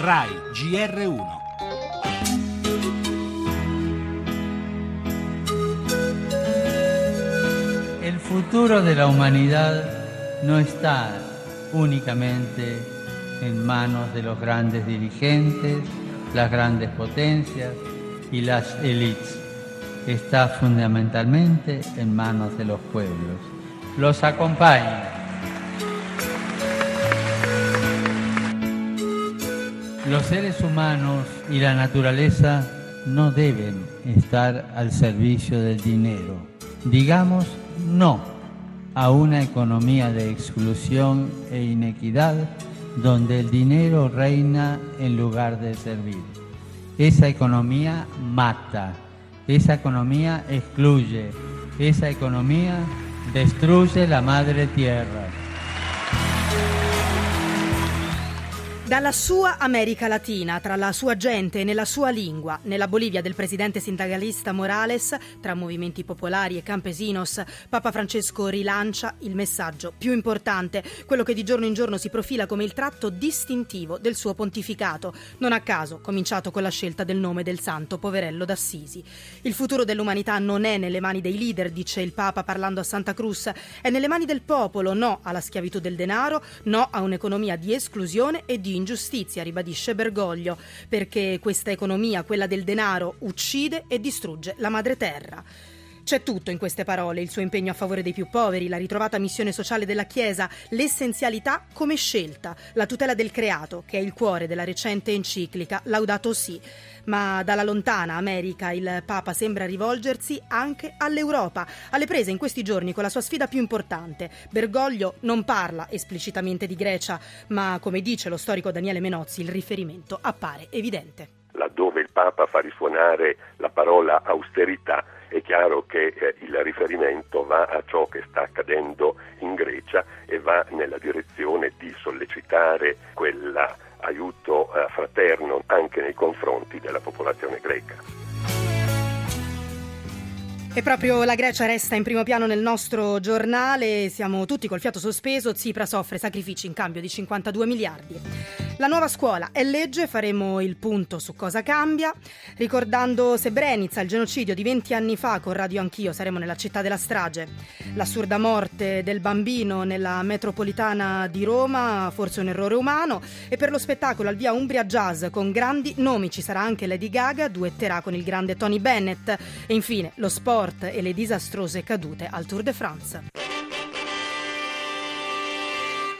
RAI GR1. El futuro de la humanidad no está únicamente en manos de los grandes dirigentes, las grandes potencias y las élites. Está fundamentalmente en manos de los pueblos. Los acompaña. Los seres humanos y la naturaleza no deben estar al servicio del dinero. Digamos no a una economía de exclusión e inequidad donde el dinero reina en lugar de servir. Esa economía mata, esa economía excluye, esa economía destruye la madre tierra. Dalla sua America Latina, tra la sua gente e nella sua lingua, nella Bolivia del presidente sindacalista Morales, tra movimenti popolari e campesinos, Papa Francesco rilancia il messaggio più importante, quello che di giorno in giorno si profila come il tratto distintivo del suo pontificato, non a caso cominciato con la scelta del nome del santo poverello d'Assisi. Il futuro dell'umanità non è nelle mani dei leader, dice il Papa parlando a Santa Cruz, è nelle mani del popolo, no alla schiavitù del denaro, no a un'economia di esclusione e di ingiustizia, ribadisce Bergoglio, perché questa economia, quella del denaro, uccide e distrugge la madre terra. C'è tutto in queste parole, il suo impegno a favore dei più poveri, la ritrovata missione sociale della Chiesa, l'essenzialità come scelta, la tutela del creato, che è il cuore della recente enciclica Laudato Si. Ma dalla lontana America il Papa sembra rivolgersi anche all'Europa, alle prese in questi giorni con la sua sfida più importante. Bergoglio non parla esplicitamente di Grecia, ma come dice lo storico Daniele Menozzi, il riferimento appare evidente. Laddove il Papa fa risuonare la parola austerità, è chiaro che eh, il riferimento va a ciò che sta accadendo in Grecia e va nella direzione di sollecitare quell'aiuto eh, fraterno anche nei confronti della popolazione greca. E proprio la Grecia resta in primo piano nel nostro giornale, siamo tutti col fiato sospeso, Tsipras offre sacrifici in cambio di 52 miliardi. La nuova scuola è legge, faremo il punto su cosa cambia. Ricordando Srebrenica, il genocidio di 20 anni fa, con Radio Anch'io saremo nella città della strage. L'assurda morte del bambino nella metropolitana di Roma, forse un errore umano. E per lo spettacolo al via Umbria Jazz con grandi nomi ci sarà anche Lady Gaga, duetterà con il grande Tony Bennett. E infine lo sport e le disastrose cadute al Tour de France.